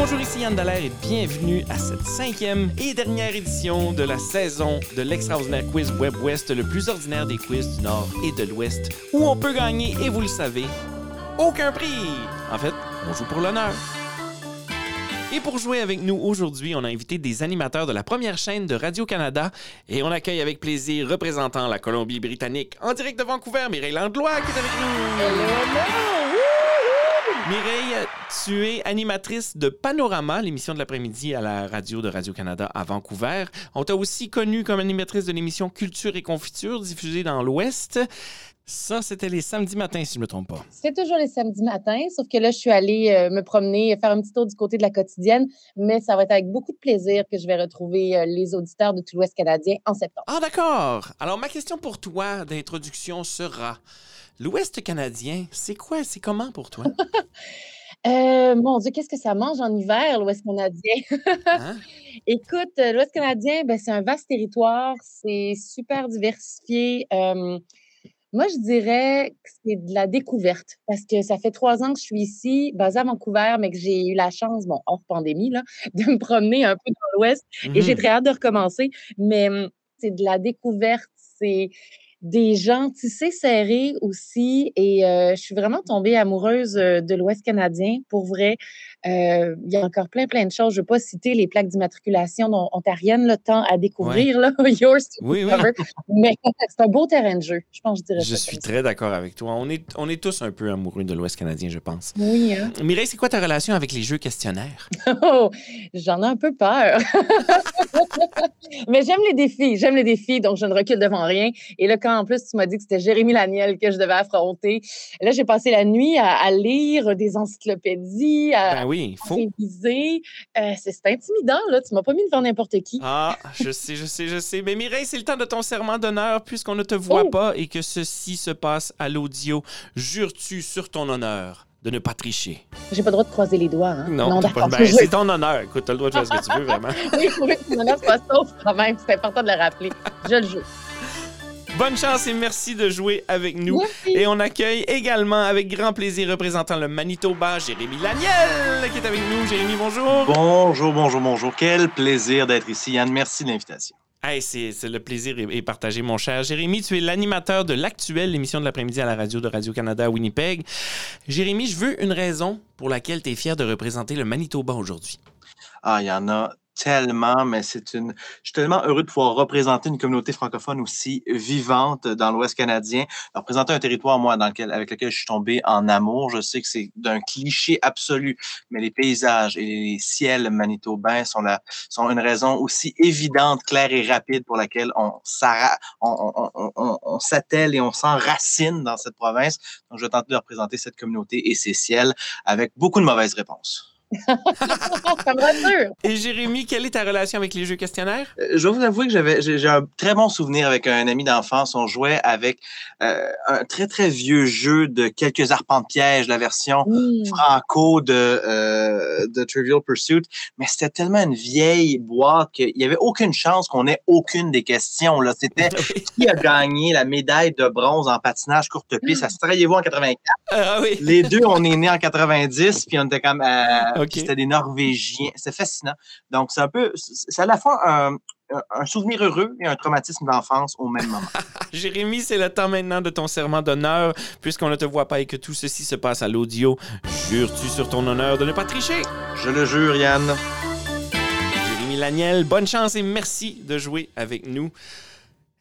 Bonjour, ici Yann Dallaire et bienvenue à cette cinquième et dernière édition de la saison de l'extraordinaire quiz Web West, le plus ordinaire des quiz du Nord et de l'Ouest, où on peut gagner, et vous le savez, aucun prix. En fait, on joue pour l'honneur. Et pour jouer avec nous aujourd'hui, on a invité des animateurs de la première chaîne de Radio-Canada et on accueille avec plaisir représentant la Colombie-Britannique en direct de Vancouver, Mireille Landlois qui est avec nous. Mireille, tu es animatrice de Panorama, l'émission de l'après-midi à la radio de Radio-Canada à Vancouver. On t'a aussi connue comme animatrice de l'émission Culture et Confiture diffusée dans l'Ouest. Ça, c'était les samedis matins, si je ne me trompe pas. C'est toujours les samedis matins, sauf que là, je suis allée euh, me promener, faire un petit tour du côté de la quotidienne, mais ça va être avec beaucoup de plaisir que je vais retrouver euh, les auditeurs de tout l'Ouest canadien en septembre. Ah, d'accord. Alors, ma question pour toi d'introduction sera l'Ouest canadien, c'est quoi, c'est comment pour toi? Euh, mon Dieu, qu'est-ce que ça mange en hiver, l'Ouest canadien? Hein? Écoute, l'Ouest canadien, ben, c'est un vaste territoire, c'est super diversifié. Moi, je dirais que c'est de la découverte parce que ça fait trois ans que je suis ici, basée à Vancouver, mais que j'ai eu la chance, bon, hors pandémie, là, de me promener un peu dans l'Ouest et j'ai mmh très hâte de recommencer. Mais mmh, c'est de la découverte, c'est des gens tissés serrés aussi. Et euh, je suis vraiment tombée amoureuse euh, de l'Ouest canadien. Pour vrai, euh, il y a encore plein, plein de choses. Je ne vais pas citer les plaques d'immatriculation ontariennes, le temps à découvrir, là, yours to oui, Mais c'est un beau terrain de jeu. Je pense je dirais Je suis très d'accord avec toi. On est, on est tous un peu amoureux de l'Ouest canadien, je pense. Oui. Hein? Mireille, c'est quoi ta relation avec les jeux questionnaires? Oh, j'en ai un peu peur. Mais j'aime les défis. J'aime les défis, donc je ne recule devant rien. Et là, quand en plus tu m'as dit que c'était Jérémy Laniel que je devais affronter, là, j'ai passé la nuit à, lire des encyclopédies, à, ben oui, faut. réviser. Euh, c'est intimidant, là. Tu m'as pas mis devant n'importe qui. Ah, je sais, je sais, je sais. Mais Mireille, c'est le temps de ton serment d'honneur puisqu'on ne te voit oh! pas et que ceci se passe à l'audio. Jures-tu sur ton honneur? de ne pas tricher? J'ai pas le droit de croiser les doigts. Hein? Non, d'accord. Ben, c'est ton honneur. Écoute, t'as le droit de faire ce que tu veux, vraiment. oui, il faut que ton honneur soit sauf quand même. C'est important de le rappeler. Je le joue. Bonne chance et merci de jouer avec nous. Et on accueille également avec grand plaisir représentant le Manitoba, Jérémy Laniel, qui est avec nous. Jérémy, bonjour. Bonjour, bonjour, bonjour. Quel plaisir d'être ici, Yann. Merci de l'invitation. Hey, c'est le plaisir est, partagé, mon cher. Jérémy, tu es l'animateur de l'actuelle émission de l'après-midi à la radio de Radio-Canada à Winnipeg. Jérémy, je veux une raison pour laquelle tu es fier de représenter le Manitoba aujourd'hui. Ah, il y en a tellement, mais c'est une. Je suis tellement heureux de pouvoir représenter une communauté francophone aussi vivante dans l'Ouest canadien, représenter un territoire, moi, dans lequel, avec lequel je suis tombé en amour. Je sais que c'est d'un cliché absolu, mais les paysages et les ciels manitobains sont, la, sont une raison aussi évidente, claire et rapide pour laquelle on, on, on, on s'attelle et on s'enracine dans cette province. Donc, je vais tenter de représenter cette communauté et ses ciels avec beaucoup de mauvaises réponses. ça me rassure. Et Jérémy, quelle est ta relation avec les jeux questionnaires? Euh, je vais vous avouer que j'avais j'ai un très bon souvenir avec un ami d'enfance. On jouait avec euh, un très, très vieux jeu de quelques arpents de piège, la version mmh. franco de, euh, de Trivial Pursuit. Mais c'était tellement une vieille boîte qu'il n'y avait aucune chance qu'on ait aucune des questions. Là. C'était qui a gagné la médaille de bronze en patinage courte piste? Ça se travaillez-vous en 84? Ah, oui. Les deux, on est nés en 90, puis on était comme... C'était des Norvégiens. C'est fascinant. Donc, c'est un peu, c'est à la fois un, souvenir heureux et un traumatisme d'enfance au même moment. Jérémy, c'est le temps maintenant de ton serment d'honneur. Puisqu'on ne te voit pas et que tout ceci se passe à l'audio, jures-tu sur ton honneur de ne pas tricher? Je le jure, Yann. Jérémy Laniel, bonne chance et merci de jouer avec nous.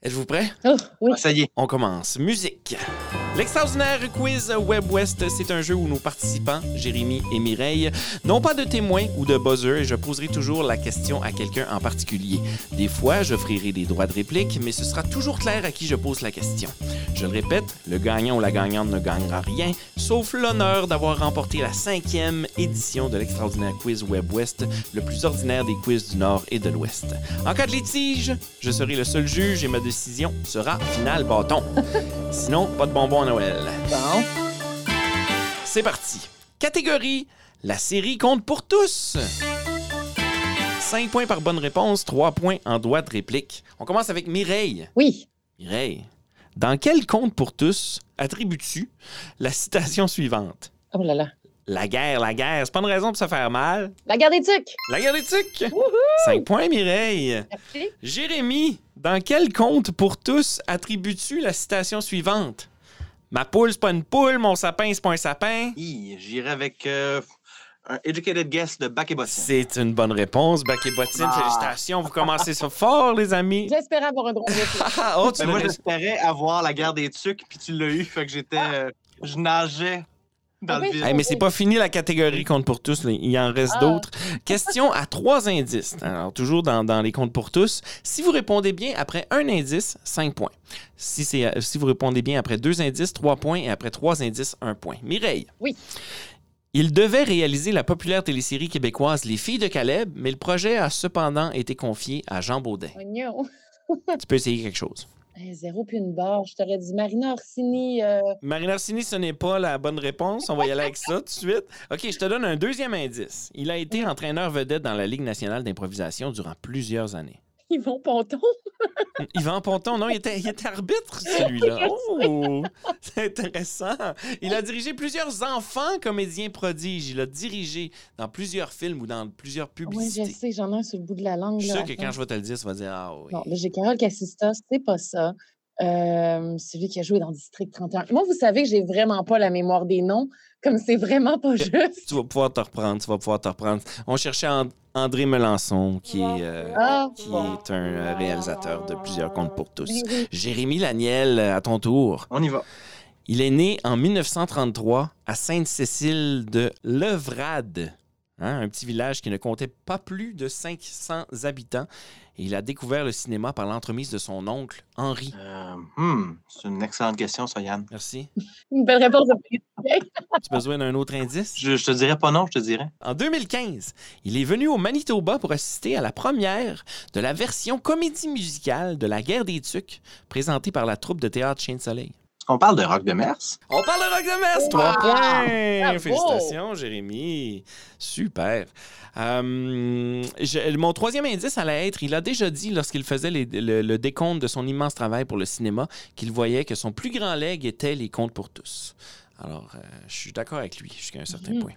Êtes-vous prêt? Oh, oui. Ah, ça y est. On commence. Musique. L'extraordinaire quiz Web West, c'est un jeu où nos participants, Jérémy et Mireille, n'ont pas de témoins ou de buzzer et je poserai toujours la question à quelqu'un en particulier. Des fois, j'offrirai des droits de réplique, mais ce sera toujours clair à qui je pose la question. Je le répète, le gagnant ou la gagnante ne gagnera rien, sauf l'honneur d'avoir remporté la cinquième édition de l'extraordinaire quiz Web West, le plus ordinaire des quiz du Nord et de l'Ouest. En cas de litige, je serai le seul juge et ma décision sera finale bâton. Sinon, pas de bonbons à Noël. Bon. C'est parti. Catégorie La série compte pour tous. 5 points par bonne réponse, 3 points en droit de réplique. On commence avec Mireille. Oui. Mireille, dans quel compte pour tous attribues-tu la citation suivante? Oh là là. La guerre, la guerre. C'est pas une raison pour se faire mal. La guerre des tucs. La guerre des tucs. 5 points, Mireille. Merci. Jérémy, dans quel conte pour tous attribues-tu la citation suivante? Ma poule, c'est pas une poule, mon sapin, c'est pas un sapin. J'irai avec euh, un educated guess de Bac et Bottine. C'est une bonne réponse, Bac et Bottine. Ah. Félicitations, vous commencez ça fort, les amis. J'espérais avoir un drôle de. Ah, oh, tu Ben, moi, j'espérais avoir la guerre des tucs, puis tu l'as eu, fait que j'étais. euh, je nageais dans Ah le. Hey, mais c'est pas fini la catégorie compte pour tous, là. il en reste Ah. d'autres. Question à trois indices. Alors, toujours dans, dans les comptes pour tous. Si vous répondez bien après un indice, 5 points. Si, c'est, euh, si vous répondez bien après deux indices, 3 points. Et après trois indices, 1 point. Mireille. Oui. Il devait réaliser la populaire télésérie québécoise Les Filles de Caleb, mais le projet a cependant été confié à Jean Baudin. Oignon. Tu peux essayer quelque chose. Eh, Zéro puis une barre. Je t'aurais dit Marina Orsini. euh, Marina Orsini, ce n'est pas la bonne réponse. On va y aller avec ça tout de suite. OK, je te donne un deuxième indice. Il a été entraîneur vedette dans la Ligue nationale d'improvisation durant plusieurs années. Yvon Ponton. Yvan Ponton, non, il était, il était arbitre, celui-là. Oh, c'est intéressant. Il a dirigé plusieurs enfants comédiens prodiges. Il a dirigé dans plusieurs films ou dans plusieurs Oui, je publicités. sais, j'en ai un sur le bout de la langue. je suis là, sûr que quand je vais te le dire, tu vas dire Ah oui. Non, là, j'ai Carole Cassista, c'est pas ça. Euh, celui qui a joué dans District 31. Moi, vous savez que j'ai vraiment pas la mémoire des noms, comme c'est vraiment pas juste. Tu vas pouvoir te reprendre, tu vas pouvoir te reprendre. On cherchait André Melançon, qui est, euh, Ah, qui est un euh, réalisateur de plusieurs contes pour tous. Jérémy Laniel, à ton tour. On y va. Il est né en 1933 à Sainte-Cécile de Levrade, hein, un petit village qui ne comptait pas plus de 500 habitants. Et il a découvert le cinéma par l'entremise de son oncle, Henri. Euh, hmm, c'est une excellente question, ça, Yann. Merci. Une belle réponse. Tu as besoin d'un autre indice? Je, je te dirais pas non, je te dirais. En 2015, il est venu au Manitoba pour assister à la première de la version comédie musicale de La guerre des tucs, présentée par la troupe de théâtre Chien de Soleil. Qu'on parle de Rock de Mers? On parle de Rock de Metz! Wow! Trois points! Bravo! Félicitations, Jérémy. Super. Euh, je- mon troisième indice allait être, il a déjà dit lorsqu'il faisait les- le, le décompte de son immense travail pour le cinéma qu'il voyait que son plus grand legs était les contes pour tous. Alors, euh, je suis d'accord avec lui jusqu'à un certain Mhm. point.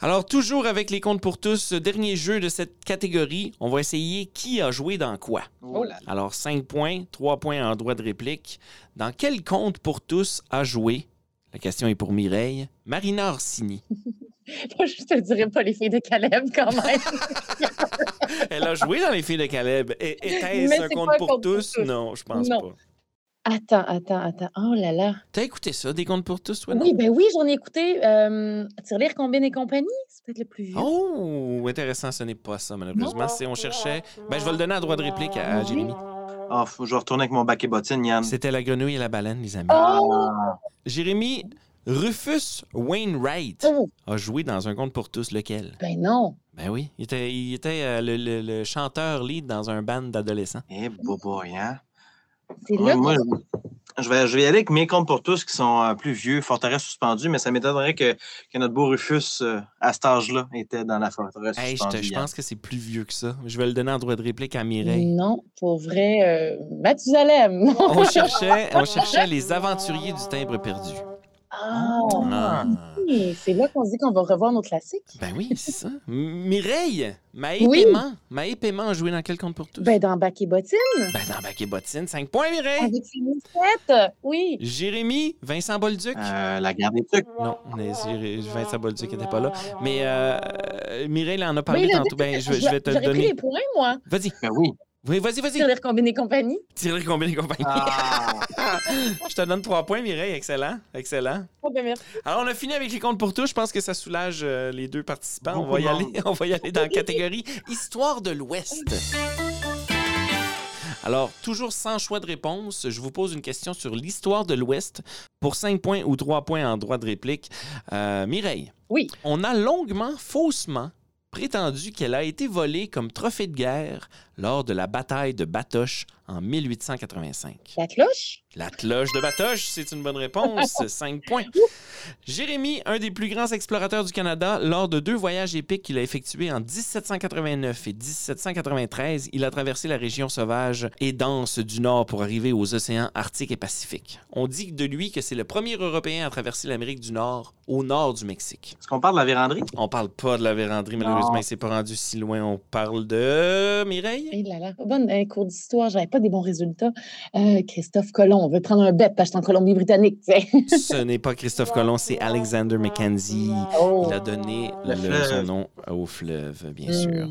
Alors, toujours avec les contes pour tous, dernier jeu de cette catégorie, on va essayer qui a joué dans quoi. Oh là là. Alors, 5 points, 3 points en droit de réplique. Dans quel conte pour tous a joué, la question est pour Mireille, Marina Orsini? Moi, je te dirais pas les filles de Caleb quand même. Elle a joué dans Les Filles de Caleb. Était-ce un un pour tous? tous. Non, je pense Non. pas. Attends, attends, attends. Oh là là. T'as écouté ça, des contes pour tous, toi? non? Oui, ben oui, j'en ai écouté. Euh, Tirelire, Combine et compagnie, c'est peut-être le plus vieux. Oh, intéressant, ce n'est pas ça, malheureusement. Si on cherchait. Ben, je vais le donner à droit de réplique à, à Jérémy. Ah, faut- je vais retourner avec mon bac et bottine, Yann. C'était la grenouille et la baleine, les amis. Oh! Jérémy, Rufus Wainwright Oh, a joué dans un conte pour tous, lequel? ben non. Ben oui, il était, il était euh, le, le- le chanteur lead dans un band d'adolescents. Eh, boboy, hein? C'est Ouais, là moi, je, vais, je vais y aller avec mes comptes pour tous qui sont euh, plus vieux, forteresse suspendue, mais ça m'étonnerait que, que notre beau Rufus, euh, à cet âge-là, était dans la forteresse Hey, je, te- suspendue. je pense que c'est plus vieux que ça. Je vais le donner en droit de réplique à Mireille. Non, pour vrai, euh, Mathusalem. On cherchait, on cherchait les aventuriers du timbre perdu. Ah, Ah. Oui, c'est là qu'on se dit qu'on va revoir nos classiques. Ben oui, c'est ça. Mireille, Maë Oui. Paiement. Maë Paiement a joué dans quel conte pour tous? Ben, dans Bac et Bottine, Ben, dans Bac et Bottine, 5 points, Mireille. avec Félicette, oui. Jérémy, Vincent Bolduc. Euh, la guerre des trucs. Non, mais Vincent Bolduc n'était pas là. Mais euh, Mireille en a parlé tantôt. Ben, je, vais- je vais te le J'aurais pris donner. les points, moi. Vas-y. Ben oui. Oui, vas-y, vas-y. Tirelire, et compagnie. Tirer combien de compagnie. Ah, Je te donne trois points, Mireille. Excellent. Excellent. Oh, ben merci. Alors, on a fini avec les comptes pour tous. Je pense que ça soulage euh, les deux participants. On va, y aller, on va y aller dans la catégorie Histoire de l'Ouest. Alors, toujours sans choix de réponse, je vous pose une question sur l'histoire de l'Ouest pour 5 points ou 3 points en droit de réplique. Euh, Mireille, Oui. on a longuement, faussement prétendu qu'elle a été volée comme trophée de guerre lors de la bataille de Batoche en 1885? La cloche? La cloche de Batoche, c'est une bonne réponse. 5 points. Jérémy, un des plus grands explorateurs du Canada, lors de deux voyages épiques qu'il a effectués en 1789 et 1793, il a traversé la région sauvage et dense du Nord pour arriver aux océans Arctique et Pacifique. On dit de lui que c'est le premier Européen à traverser l'Amérique du Nord au nord du Mexique. Est-ce qu'on parle de la vérandrie? On parle pas de la vérandrie, malheureusement, il s'est pas rendu si loin. On parle de Mireille? Eh là là, bonne un cours d'histoire, j'avais pas des bons résultats. Euh, Christophe Colomb, on veut prendre un bet parce que je suis en Colombie-Britannique. Ce n'est pas Christophe Colomb, c'est Alexander Mackenzie. Oh. Il a donné Le son nom au fleuve, bien Mm. sûr.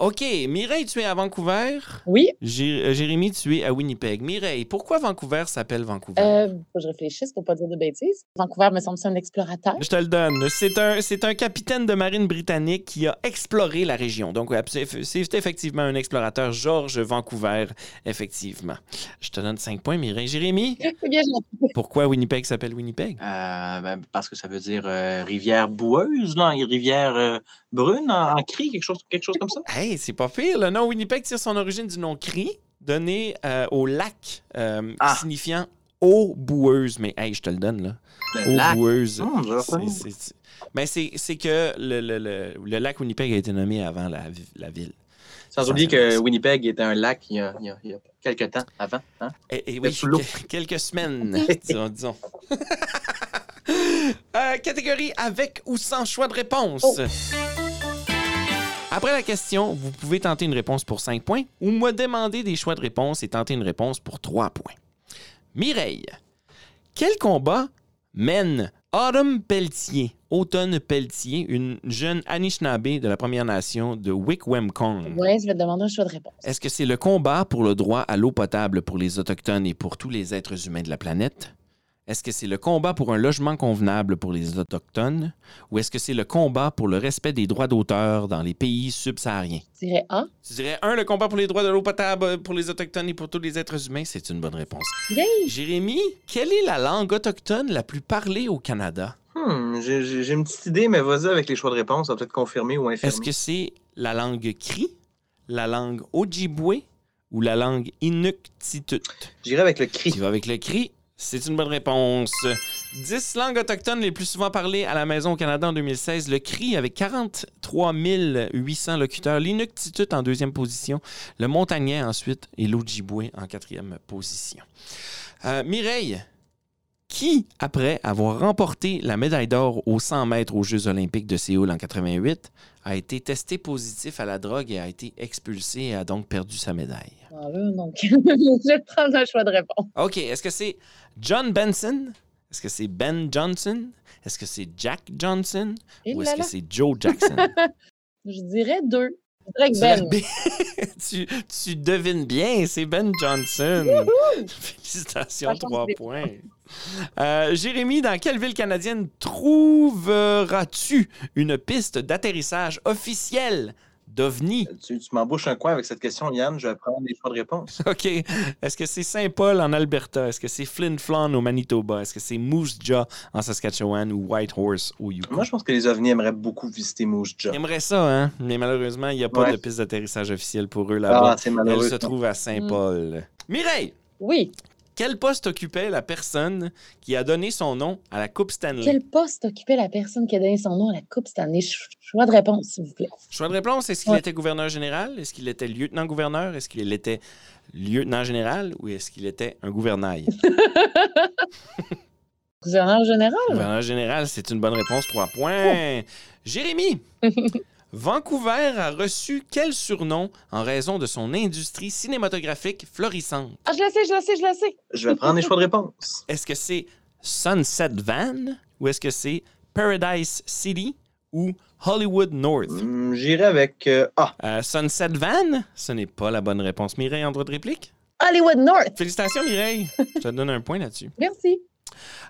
OK, Mireille, tu es à Vancouver? Oui, euh, Jérémy, tu es à Winnipeg. Mireille, pourquoi Vancouver s'appelle Vancouver? euh, faut que je réfléchisse pour pas dire de bêtises. Vancouver me semble c'est un explorateur. Je te le donne. C'est un, c'est un capitaine de marine britannique qui a exploré la région. Donc, c'est c'est effectivement un explorateur, George Vancouver, effectivement. Je te donne 5 points, Mireille. Jérémy, bien gentil. pourquoi Winnipeg s'appelle Winnipeg? Euh, ben, parce que ça veut dire euh, rivière boueuse, rivière euh, brune en, en cri, quelque chose, quelque chose comme ça? Hey, c'est pas pire. Le nom Winnipeg tire son origine du nom Cri, donné euh, au lac, euh, Ah. signifiant eau boueuse. Mais hey, je te le donne, là. Le Eau lac. boueuse. Hum, je C'est- Ben, que le, le- le- le lac Winnipeg a été nommé avant la, la ville. Sans oublier que. Winnipeg était un lac il y a, il y a- il y a quelques temps avant. hein. Et, et Le oui, que- quelques semaines, disons. disons. Euh, catégorie avec ou sans choix de réponse. Oh. Après la question, vous pouvez tenter une réponse pour 5 points ou me demander des choix de réponse et tenter une réponse pour 3 points. Mireille, quel combat mène Autumn Pelletier, Automne Pelletier, une jeune Anishinaabe de la Première Nation de Wickwemcong? Ouais, je vais te demander un choix de réponse. Est-ce que c'est le combat pour le droit à l'eau potable pour les Autochtones et pour tous les êtres humains de la planète? Est-ce que c'est le combat pour un logement convenable pour les Autochtones? Ou est-ce que c'est le combat pour le respect des droits d'auteur dans les pays subsahariens? Je dirais A. Tu dirais, un, le combat pour les droits de l'eau potable pour les Autochtones et pour tous les êtres humains? C'est une bonne réponse. Yay! Jérémy, quelle est la langue autochtone la plus parlée au Canada? J'ai j'ai- j'ai une petite idée, mais vas-y avec les choix de réponse, ça va peut-être confirmer ou infirmer. Est-ce que c'est la langue Cri, la langue Ojibwe ou la langue Inuktitut? J'irai avec le cri. Tu vas avec le cri. C'est une bonne réponse. 10 langues autochtones les plus souvent parlées à la maison au Canada en 2016. Le cri avec 43 800 locuteurs. L'Inuktitut en deuxième position. Le montagnais ensuite et l'Ojibwe en quatrième position. Euh, Mireille, qui, après avoir remporté la médaille d'or aux 100 mètres aux Jeux olympiques de Séoul en 88, a été testé positif à la drogue et a été expulsé et a donc perdu sa médaille? Ah, donc, je vais prendre un choix de réponse. OK. Est-ce que c'est John Benson? Est-ce que c'est Ben Johnson? Est-ce que c'est Jack Johnson? Et Ou est-ce que c'est Joe Jackson? je dirais deux. Je dirais que tu, Ben. tu, tu devines bien, c'est Ben Johnson. Félicitations, trois points. Euh, Jérémy, dans quelle ville canadienne trouveras-tu une piste d'atterrissage officielle d'OVNI? Tu, tu m'embauches un coin avec cette question, Yann? Je vais prendre les choix de réponse. OK. Est-ce que c'est Saint-Paul en Alberta? Est-ce que c'est Flin Flon au Manitoba? Est-ce que c'est Moose Jaw en Saskatchewan ou Whitehorse au Yukon? Moi, je pense que les ovnis aimeraient beaucoup visiter Moose Jaw. J'aimerais ça, hein? Mais malheureusement, il n'y a pas Ouais. de piste d'atterrissage officielle pour eux là-bas. Ah, c'est Elle se trouve à Saint-Paul. Mireille, Oui. Quel poste occupait la personne qui a donné son nom à la Coupe Stanley? Quel poste occupait la personne qui a donné son nom à la Coupe Stanley? Ch- Choix de réponse, s'il vous plaît. Choix de réponse, est-ce qu'il Ouais. était gouverneur général? Est-ce qu'il était lieutenant-gouverneur? Est-ce qu'il était lieutenant général? Ou est-ce qu'il était un gouvernail? Gouverneur général? Gouverneur général, c'est une bonne réponse, trois points. Jérémy, Vancouver a reçu quel surnom en raison de son industrie cinématographique florissante? Ah, je le sais, je le sais, je le sais. Je vais prendre les choix de réponse. Est-ce que c'est Sunset Van ou est-ce que c'est Paradise City ou Hollywood North? Hum, J'irai avec euh, A. Euh, Sunset Van, ce n'est pas la bonne réponse. Mireille, en droit de réplique? Hollywood North. Félicitations, Mireille. Je te donne un point là-dessus. Merci.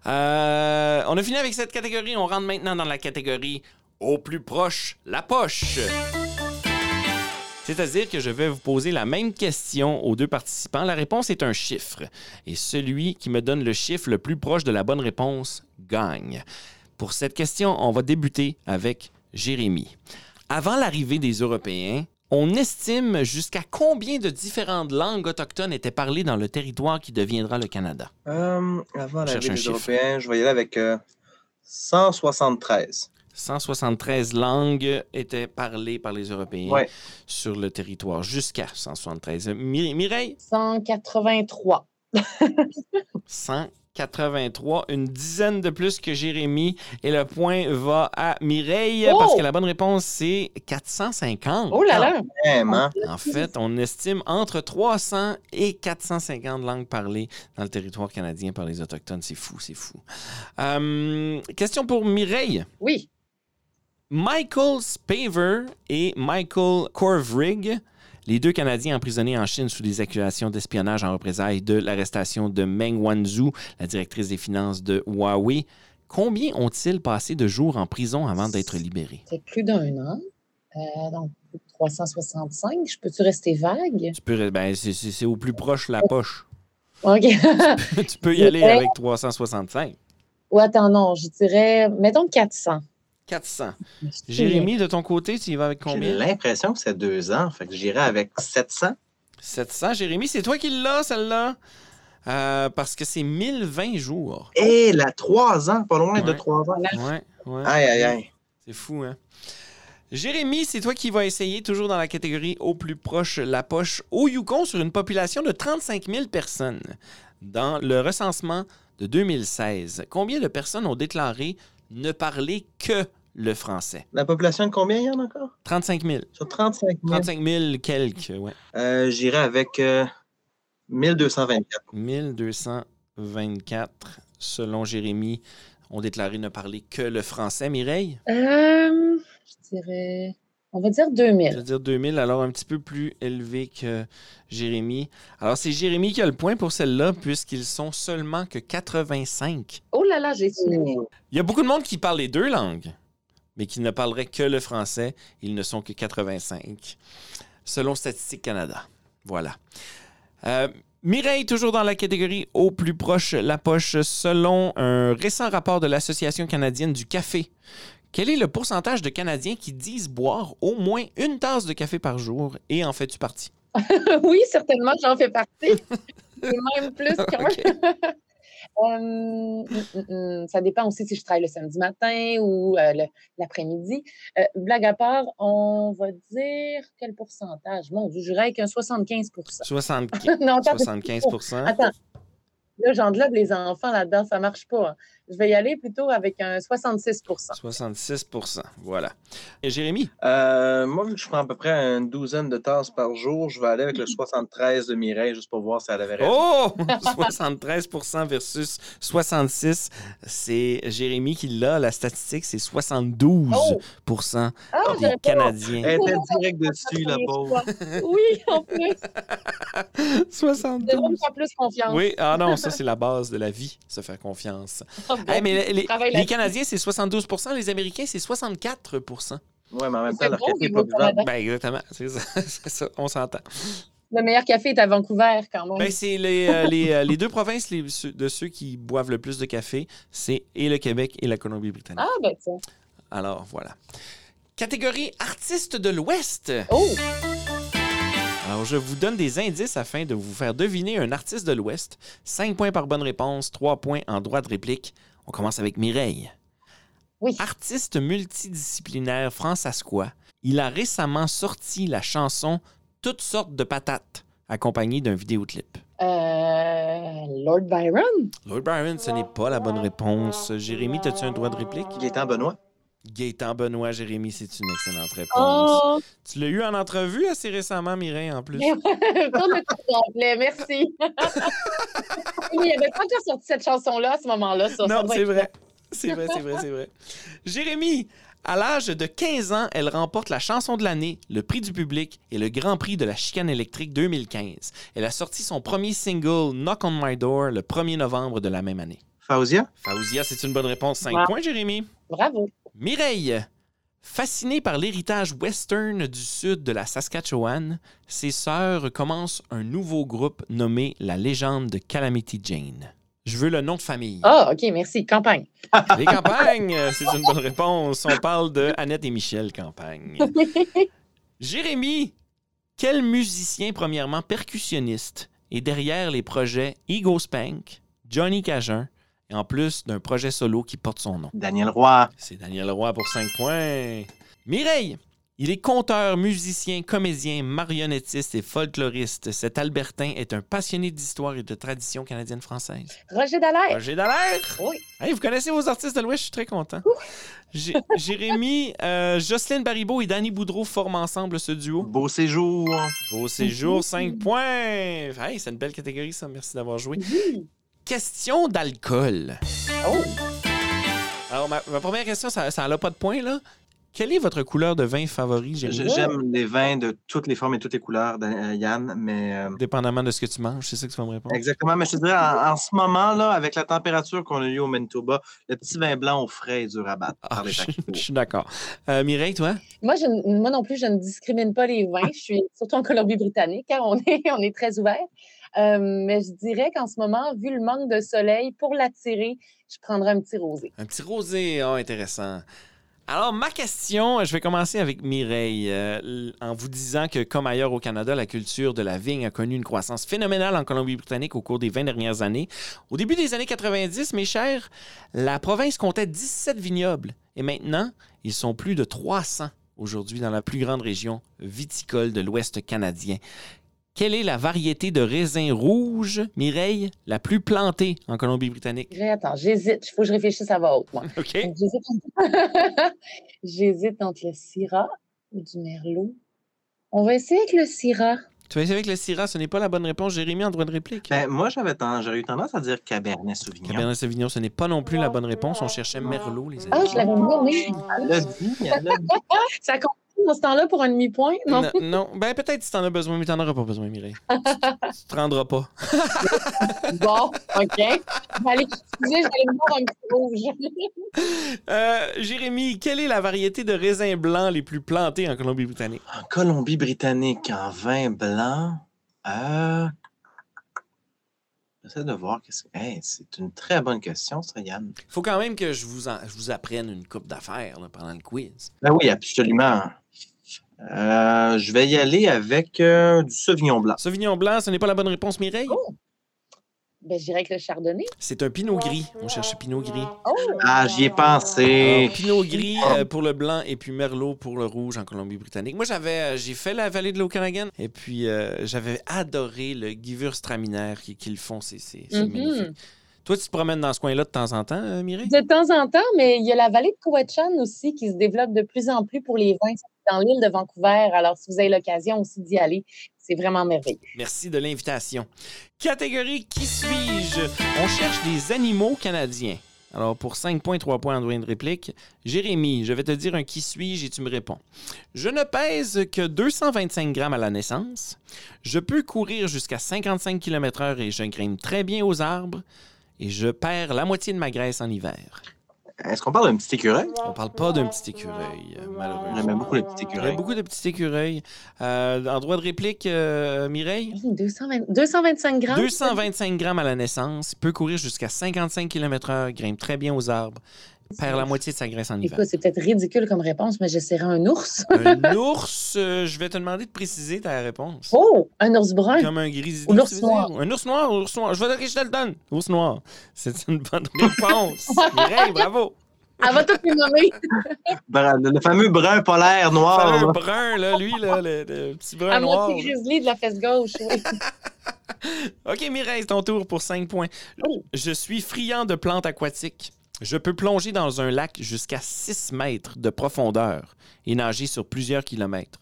Euh, on a fini avec cette catégorie. On rentre maintenant dans la catégorie au plus proche, la poche. C'est-à-dire que je vais vous poser la même question aux deux participants. La réponse est un chiffre. Et celui qui me donne le chiffre le plus proche de la bonne réponse gagne. Pour cette question, on va débuter avec Jérémy. Avant l'arrivée des Européens, On estime jusqu'à combien de différentes langues autochtones étaient parlées dans le territoire qui deviendra le Canada? Euh, avant l'arrivée un des chiffre. Européens, je vais y aller avec euh, 173. 173 langues étaient parlées par les Européens Ouais. sur le territoire, jusqu'à 173. Mi- Mireille? 183. 183, une dizaine de plus que Jérémy. Et le point va à Mireille Oh! parce que la bonne réponse, c'est 450. Oh là là! Vraiment? En fait, on estime entre 300 et 450 langues parlées dans le territoire canadien par les Autochtones. C'est fou, c'est fou. Euh, question pour Mireille. Oui. Michael Spaver et Michael Korvrig, les deux Canadiens emprisonnés en Chine sous des accusations d'espionnage en représailles de l'arrestation de Meng Wanzhou, la directrice des finances de Huawei, combien ont-ils passé de jours en prison avant d'être libérés? C'est plus d'un an. Euh, donc, 365. Je peux-tu rester vague? Tu peux, ben, c'est- au plus proche la poche. OK. tu peux y aller avec 365. Ou attends, non, je dirais, mettons 400. 400. Jérémy, de ton côté, tu y vas avec J'ai combien? l'impression que c'est deux ans, fait que j'irai avec 700. 700. Jérémy, c'est toi qui l'as, celle-là? Euh, parce que c'est 1020 jours. Et la trois ans, pas loin de Ouais. trois ans. Ouais, ouais. Aïe, aïe, aïe. C'est fou, hein? Jérémy, c'est toi qui vas essayer, toujours dans la catégorie au plus proche la poche, au Yukon, sur une population de 35 000 personnes. Dans le recensement de 2016, combien de personnes ont déclaré ne parler que le français? La population de combien il y en a encore? 35 000. Sur 35 000. 35 000 quelques, ouais. Euh, j'irai avec euh, 1224. 1224, selon Jérémy, ont déclaré ne parler que le français. Mireille? Euh, je dirais, on va dire Je 2000. veux dire 2000, alors un petit peu plus élevé que Jérémy. Alors, c'est Jérémy qui a le point pour celle-là, puisqu'ils sont seulement que 85. Oh là là, j'ai su. Il y a beaucoup de monde qui parle les deux langues, mais qui ne parlerait que le français. Ils ne sont que 85, selon Statistique Canada. Voilà. Euh, Mireille, toujours dans la catégorie au plus proche la poche, selon un récent rapport de l'Association canadienne du café. Quel est le pourcentage de Canadiens qui disent boire au moins une tasse de café par jour et en fais-tu partie? oui, certainement, j'en fais partie. Même plus qu'un. Euh, hum, hum, hum, ça dépend aussi si je travaille le samedi matin ou euh, l'après-midi. Euh, blague à part, on va dire quel pourcentage? Mon Dieu, je dirais avec un 75 75, Non, attends, 75% attends. Là, j'englobe les enfants là-dedans, ça marche pas. Je vais y aller plutôt avec un 66% 66% voilà. Et Jérémy? Euh, moi, vu que je prends à peu près une douzaine de tasses par jour, je vais aller avec le 73 de Mireille, juste pour voir si elle avait raison. Oh! 73% versus 66. C'est Jérémy qui l'a. La statistique, c'est 72 Oh! Ah, des Canadiens. Elle était direct dessus, la pauvre. Oui, en plus. Je 72. devrais me faire plus confiance. Oui, ah non, ça, c'est la base de la vie, se faire confiance. Bon. Hey, mais les. Canadiens, c'est 72% les Américains, c'est 64% Ouais, mais en même C'est temps, leur bon, café n'est pas. Canada. Ben, exactement. C'est ça, on s'entend. Le meilleur café est à Vancouver, quand même. Ben, c'est les, euh, les, euh, les deux provinces les- ceux- de ceux qui boivent le plus de café, c'est et le Québec et la Colombie-Britannique. Ah, ben tiens. Alors, voilà. Catégorie artiste de l'Ouest. Oh! Alors, je vous donne des indices afin de vous faire deviner un artiste de l'Ouest. 5 points par bonne réponse, 3 points en droit de réplique. On commence avec Mireille. Oui. Artiste multidisciplinaire francescois, il a récemment sorti la chanson Toutes sortes de patates, accompagnée d'un vidéoclip. Euh, Lord Byron? Lord Byron, ce n'est pas la bonne réponse. Jérémy, as-tu un droit de réplique? Gaétan Benoît. Gaëtan Benoît, Jérémy, c'est une excellente réponse. Oh! Tu l'as eu en entrevue assez récemment, Mireille, en plus? Tourne le tout complet, merci. Oui, il n'y avait pas encore sorti cette chanson-là à ce moment-là. Non, c'est vrai. C'est vrai, c'est vrai, c'est vrai. Jérémy, à l'âge de 15 ans, elle remporte la chanson de l'année, le prix du public et le Grand Prix de la chicane électrique 2015. Elle a sorti son premier single Knock on My Door le 1er novembre de la même année. Fauzia. Faouzia, c'est une bonne réponse. 5 Wow. points, Jérémy. Bravo. Mireille, fascinée par l'héritage western du sud de la Saskatchewan, ses sœurs commencent un nouveau groupe nommé La Légende de Calamity Jane. Je veux le nom de famille. Ah, OK, merci. Campagne. Les campagnes, c'est une bonne réponse. On parle de Annette et Michel Campagne. Jérémy, Quel musicien, premièrement percussionniste, est derrière les projets Ego Spank, Johnny Cajun, et en plus d'un projet solo qui porte son nom? Daniel Roy. C'est Daniel Roy pour 5 points. Mireille, il est conteur, musicien, comédien, marionnettiste et folkloriste. Cet Albertain est un passionné d'histoire et de tradition canadienne-française. Roger Dallaire. Roger Dallaire? Oui. Hey, vous connaissez vos artistes de l'Ouest, je suis très content. Jé- Jérémy, euh, Jocelyne Baribeau et Danny Boudreau forment ensemble ce duo. Beau séjour. Beau séjour, 5 points. Hey, c'est une belle catégorie, ça. Merci d'avoir joué. Oui. Question d'alcool. Oh. Alors, ma, ma première question, ça n'a pas de points, là. Quelle est votre couleur de vin favori? J'aime les vins de toutes les formes et toutes les couleurs, euh, Yann, mais euh, Dépendamment de ce que tu manges, c'est ça que tu vas me répondre. exactement. Mais je te dirais, en, en ce moment, là, avec la température qu'on a eue au Manitoba, le petit vin blanc au frais est dur à battre Ah, par les je, suis d'accord. Euh, Mireille, toi? Moi, je, ne- moi non plus, je ne discrimine pas les vins. Je suis surtout en Colombie-Britannique, car on est, on est très ouvert. Euh, mais je dirais qu'en ce moment, vu le manque de soleil, pour l'attirer, je prendrais un petit rosé. Un petit rosé, oh, intéressant. Alors, ma question, je vais commencer avec Mireille, euh, en vous disant que, comme ailleurs au Canada, la culture de la vigne a connu une croissance phénoménale en Colombie-Britannique au cours des 20 dernières années. Au début des années 90, mes chers, la province comptait 17 vignobles. Et maintenant, ils sont plus de 300 aujourd'hui dans la plus grande région viticole de l'Ouest canadien. Quelle est la variété de raisin rouge, Mireille, la plus plantée en Colombie-Britannique? Attends, j'hésite. Il faut que je réfléchisse à voix haute, moi. OK. Donc, J'hésite entre... le Syrah ou du Merlot. On va essayer avec le Syrah. Tu vas essayer avec le Syrah, ce n'est pas la bonne réponse. Jérémy, en droit de réplique. Ben, moi, j'avais eu tendance à dire Cabernet Sauvignon. Cabernet Sauvignon, ce n'est pas non plus la bonne réponse. On cherchait Merlot, les amis. Ah, je l'avais oui. Dit, elle l'a dit. Ça compte dans ce temps-là pour un demi-point? Non? Non, non. ben peut-être si t'en as besoin, mais t'en auras pas besoin, Mireille. tu, te rendras pas. Bon, OK. Je vais aller excusez, je vais aller me boire un petit rouge. Euh, Jérémy, quelle est la variété de raisins blancs les plus plantés en Colombie-Britannique? En Colombie-Britannique, en vin blanc, euh... j'essaie de voir. qu'est-ce que- Hey, c'est une très bonne question, ça, Yann. Il faut quand même que je vous, en- je vous apprenne une coupe d'affaires pendant le quiz. Ben oui, absolument. Euh, je vais y aller avec euh, du Sauvignon blanc. Sauvignon blanc, ce n'est pas la bonne réponse, Mireille? Oh. Ben, je dirais avec le chardonnay. C'est un pinot gris. On cherche pinot gris. Oh! Ah, j'y ai pensé. Alors, Pinot gris euh, pour le blanc et puis Merlot pour le rouge en Colombie-Britannique. Moi, j'avais, j'ai fait la vallée de l'Okanagan et puis euh, j'avais adoré le Gewürztraminer qui- qu'ils font. C'est, c'est, c'est Mhm. magnifique. Toi, tu te promènes dans ce coin-là de temps en temps, euh, Mireille? De temps en temps, mais il y a la vallée de Cowetchan aussi qui se développe de plus en plus pour les vins dans l'île de Vancouver. Alors, si vous avez l'occasion aussi d'y aller, c'est vraiment merveilleux. Merci de l'invitation. Catégorie Qui suis-je? On cherche des animaux canadiens. Alors, pour 5 points, 3 points en droit de réplique, Jérémy, je vais te dire un qui suis-je et tu me réponds. Je ne pèse que 225 grammes à la naissance. Je peux courir jusqu'à 55 km/h et je grimpe très bien aux arbres. Et je perds la moitié de ma graisse en hiver. Est-ce qu'on parle d'un petit écureuil? On parle pas d'un petit écureuil, euh, malheureusement. J'aimais beaucoup les petits Il y a écureuils. beaucoup de petits écureuils. Euh, en droit de réplique, euh, Mireille? 220 225 grammes. 225 grammes à la naissance, peut courir jusqu'à 55 km/h, grimpe très bien aux arbres, perd la moitié de sa graisse en hiver. Écoute, c'est peut-être ridicule comme réponse, mais j'essaierai un ours. Un ours, euh, je vais te demander de préciser ta réponse. Oh! Un ours brun. Comme un grizzly. Ou dire? noir. Un ours noir, un ours noir. Je vais dire que je te le donne. Ours noir. C'est une bonne réponse. Mireille, bravo. Elle va tout les nommer. Le, le fameux brun polaire noir. Fameux là. brun, là, lui, là, le, le petit brun À noir. moitié grizzly de la fesse gauche. oui. OK, Mireille, ton tour pour 5 points. Oh. Je suis friand de plantes aquatiques. Je peux plonger dans un lac jusqu'à 6 mètres de profondeur et nager sur plusieurs kilomètres.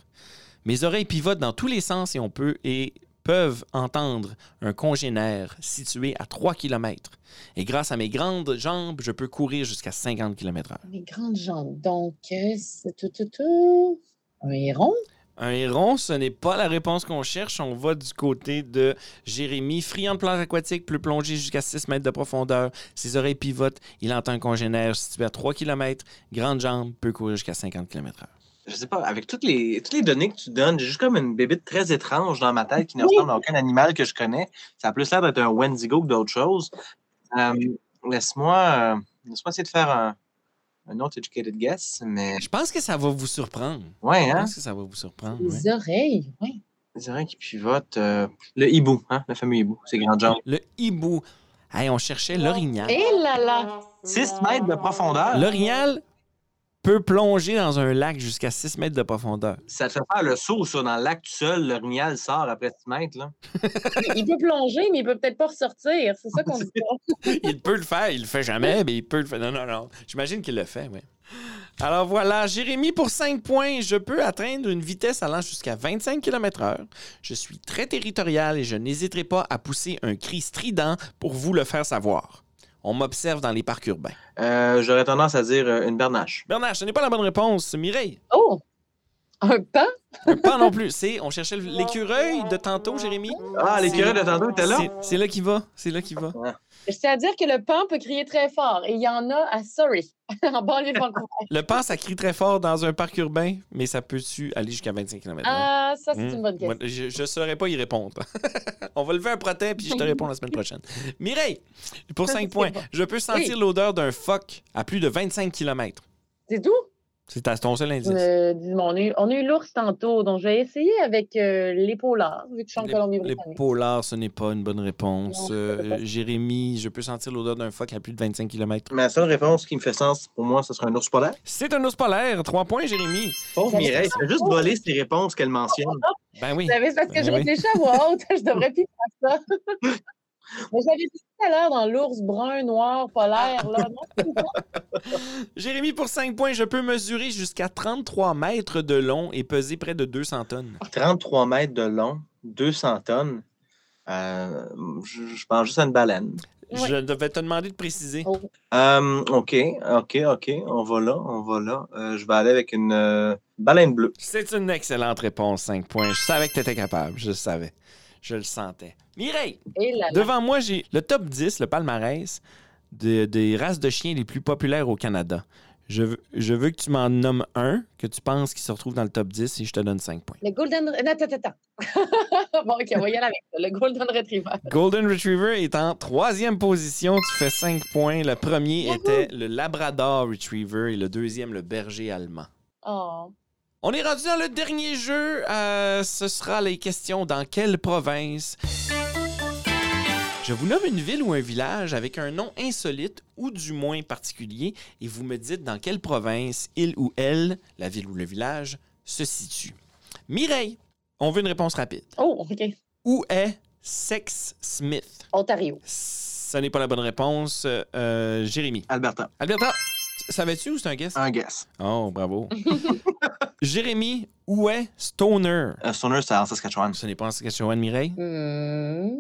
Mes oreilles pivotent dans tous les sens et on peut et peuvent entendre un congénère situé à 3 km. Et grâce à mes grandes jambes, je peux courir jusqu'à 50 km/h. Mes grandes jambes. Donc, euh, c'est tout, tout, tout. Un héron. Un héron, ce n'est pas la réponse qu'on cherche. On va du côté de Jérémy. Friand de plantes aquatiques, peut plonger jusqu'à 6 mètres de profondeur. Ses oreilles pivotent. Il entend un congénère situé à 3 km. Grande jambe, peut courir jusqu'à 50 km/h. Je sais pas, avec toutes les, toutes les données que tu donnes, j'ai juste comme une bébite très étrange dans ma tête qui ne Oui. ressemble à aucun animal que je connais. Ça a plus l'air d'être un Wendigo que d'autres choses. Euh, laisse-moi, euh, laisse-moi essayer de faire un, un autre educated guess, mais Je pense que ça va vous surprendre. ouais, Je hein? pense que ça va vous surprendre. ouais. Les oreilles. Oui. Les oreilles qui pivotent. euh, le hibou, hein? Le fameux hibou. C'est grand jambes. Le hibou. Hey, on cherchait l'orignal. Et là là! 6 mètres de profondeur. L'orignal peut plonger dans un lac jusqu'à 6 mètres de profondeur. Ça te fait faire le saut, ça, dans le lac tout seul. L'orignal sort après 6 mètres, là. Il peut plonger, mais il peut peut-être pas ressortir. C'est ça qu'on dit. pas. Il peut le faire, il le fait jamais, mais il peut le faire. Non, non, non. J'imagine qu'il le fait, oui. Alors voilà, Jérémy, pour 5 points, je peux atteindre une vitesse allant jusqu'à 25 km/h. Je suis très territorial et je n'hésiterai pas à pousser un cri strident pour vous le faire savoir. On m'observe dans les parcs urbains. Euh, J'aurais tendance à dire euh, une bernache. Bernard, ce n'est pas la bonne réponse. Mireille, Oh! Un pan? pas non plus. C'est, on cherchait l'écureuil de tantôt, Jérémy. Ah, l'écureuil de tantôt était là? C'est- là qu'il va. C'est là qu'il va. Je tiens à dire que le pan peut crier très fort. Et il y en a à Surrey, en banlieue de Vancouver. Le pan, ça crie très fort dans un parc urbain, mais ça peut-tu aller jusqu'à 25 km? Ah, ça, c'est Hmm. une bonne question. Moi, je ne saurais pas y répondre. On va lever un protet puis je te réponds la semaine prochaine. Mireille, pour Ça, 5 c'est points, bon. je peux sentir Oui. l'odeur d'un phoque à plus de 25 km. C'est tout? C'est ton seul indice. Euh, dis-moi, on, a eu, on a eu l'ours tantôt, donc je vais essayer avec euh, les polars, vu que je suis en Les- Les Colombie-Britannique. polars, ce n'est pas une bonne réponse. Non, Euh. Jérémy, je peux sentir l'odeur d'un phoque à plus de 25 km. Ma seule réponse qui me fait sens, pour moi, ce serait un ours polaire. C'est un ours polaire. 3 points, Jérémy. Pauvre Mireille, c'est juste voler ces réponses qu'elle mentionne. Ben oui. Vous savez, c'est parce que Ben je oui. réfléchis à voix haute, je devrais plus faire ça. Mais j'avais dit tout à l'heure dans l'ours brun, noir, polaire, là. Non, c'est ça? Jérémy, pour 5 points, je peux mesurer jusqu'à 33 mètres de long et peser près de 200 tonnes. 33 mètres de long, 200 tonnes. Euh, je, je pense juste à une baleine. Oui. Je devais te demander de préciser. Oh. Euh, OK, OK, OK. On va là, on va là. Euh, je vais aller avec une euh, baleine bleue. C'est une excellente réponse, 5 points. Je savais que tu étais capable, je le savais. Je le sentais. Mireille, Et là, là. devant moi, j'ai le top 10, le palmarès de- des races de chiens les plus populaires au Canada. Je veux, je veux que tu m'en nommes un que tu penses qui se retrouve dans le top 10 et je te donne 5 points. Le Golden... Non, attends, attends, bon, OK, on va y aller avec ça. Le Golden Retriever. Golden Retriever est en troisième position. Tu fais 5 points. Le premier était le Labrador Retriever et le deuxième, le berger allemand. Oh. On est rendu dans le dernier jeu. Euh, ce sera les questions dans quelle province. Je vous nomme une ville ou un village avec un nom insolite ou du moins particulier et vous me dites dans quelle province il ou elle, la ville ou le village, se situe. Mireille, on veut une réponse rapide. Oh, OK. Où est Sex Smith? Ontario. Ce n'est pas la bonne réponse. Euh, Jérémy. Alberta, Alberta, savais-tu où c'est un guess? un guess. Oh, bravo. Jérémy, où est Stoner? Euh, Stoner, c'est en Saskatchewan. Ce n'est pas en Saskatchewan, Mireille? Hmm,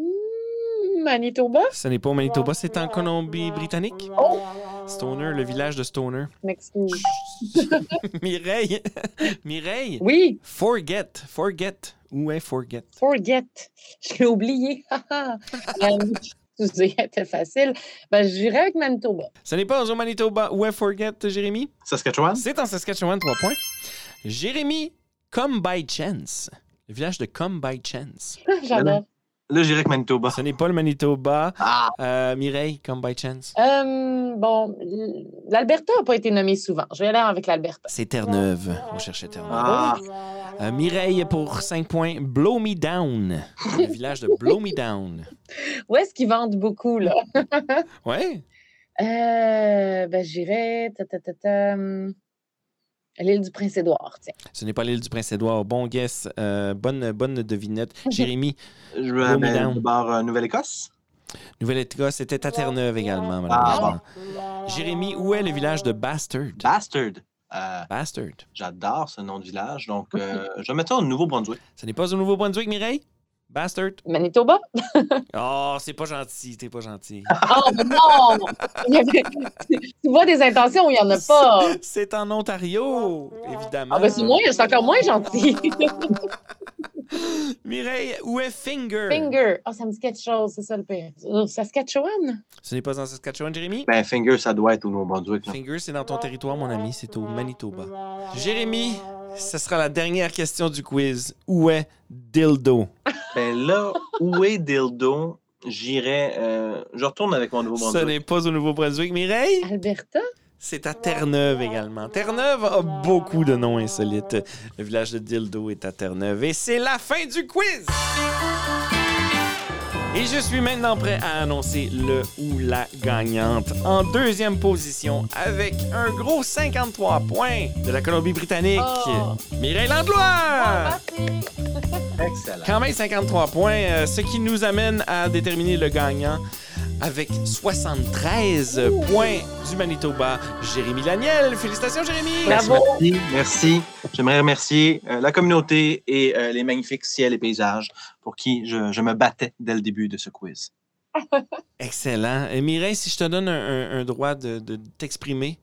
Manitoba? Ce n'est pas au Manitoba, c'est en Colombie-Britannique. Oh, Stoner, le village de Stoner. Mireille, Mireille, Oui, Forget, Forget. Où est Forget? forget. Je l'ai oublié. c'était facile. Ben, j'irai avec Manitoba. Ce n'est pas au Manitoba. Où est Forget, Jérémy? Saskatchewan? C'est en Saskatchewan, 3 points. Jérémy, Come by Chance. Le village de Come by Chance. J'adore. Là, j'irai avec Manitoba. Ce n'est pas le Manitoba. Ah! Euh, Mireille, Come by Chance? Euh, bon, l'Alberta n'a pas été nommé souvent. Je vais aller avec l'Alberta. C'est Terre-Neuve. On cherchait Terre-Neuve. Ah! Euh, Mireille, pour 5 points, Blow Me Down. Le village de Blow Me Down. Où est-ce qu'ils vendent beaucoup, là? Ouais. Euh, ben, j'irai. ta, ta, ta, ta, L'île du Prince-Édouard, tiens. Ce n'est pas l'île du Prince-Édouard. Bon guess. Euh, bonne, bonne devinette. Jérémy, Je vais bord euh, Nouvelle-Écosse. Nouvelle-Écosse, c'était à Terre-Neuve également, Ah. malheureusement. Jérémy, où est le village de Bastard? Bastard. Euh, Bastard. J'adore ce nom de village. Donc, euh, je vais mettre ça au Nouveau-Brunswick. Ce n'est pas au Nouveau-Brunswick, Mireille? Bastard? Manitoba? Oh, c'est pas gentil, t'es pas gentil. Oh non! Y tu vois des intentions où il n'y en a pas. C'est en Ontario, évidemment. Ah ben c'est moins, c'est encore moins gentil. Mireille, où est Finger? Finger. Ah, ça me dit quelque chose, c'est ça le pire. Euh, Saskatchewan? Ce n'est pas en Saskatchewan, Jérémy? Ben, Finger, ça doit être au Nouveau-Brunswick. Finger, c'est dans ton territoire, mon ami, c'est au Manitoba. Jérémy, ce sera la dernière question du quiz. Où est Dildo? Ben là, où est Dildo? J'irai. euh, je retourne avec mon Ce Nouveau-Brunswick. n'est pas au Nouveau-Brunswick. Mireille? Alberta? C'est à Terre-Neuve également. Terre-Neuve a beaucoup de noms insolites. Le village de Dildo est à Terre-Neuve. Et c'est la fin du quiz! Et je suis maintenant prêt à annoncer le ou la gagnante. En deuxième position, avec un gros 53 points de la Colombie-Britannique, Oh. Mireille Langlois! Excellent. Quand même 53 points, euh, ce qui nous amène à déterminer le gagnant avec 73 points du Manitoba, Jérémy Laniel. Félicitations, Jérémy! Bravo. Merci, merci. J'aimerais remercier euh, la communauté et euh, les magnifiques ciels et paysages pour qui je, je me battais dès le début de ce quiz. Excellent. Et Mireille, si je te donne un, un- un droit de, de t'exprimer,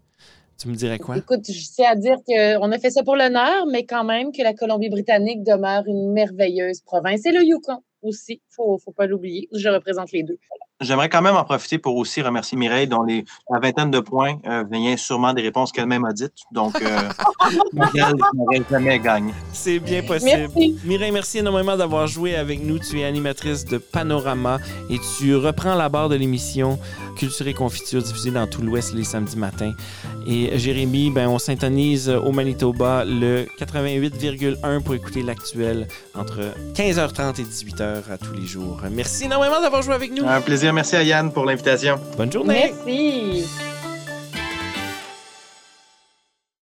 tu me dirais quoi? Écoute, je tiens à dire qu'on a fait ça pour l'honneur, mais quand même que la Colombie-Britannique demeure une merveilleuse province. Et le Yukon aussi, faut, faut pas l'oublier. Je représente les deux. J'aimerais quand même en profiter pour aussi remercier Mireille, dont les, la vingtaine de points euh, vient sûrement des réponses qu'elle-même a dites. Donc, euh, Mireille n'aurait jamais gagné. C'est bien possible. Merci. Mireille, merci énormément d'avoir joué avec nous. Tu es animatrice de Panorama et tu reprends la barre de l'émission Culture et Confiture diffusée dans tout l'Ouest les samedis matins. Et Jérémy, ben, on s'intonise au Manitoba le 88,1 pour écouter l'actuel entre 15h30 et 18h à tous les jours. Merci énormément d'avoir joué avec nous. Un plaisir. Merci à Yann pour l'invitation. Bonne journée. Merci.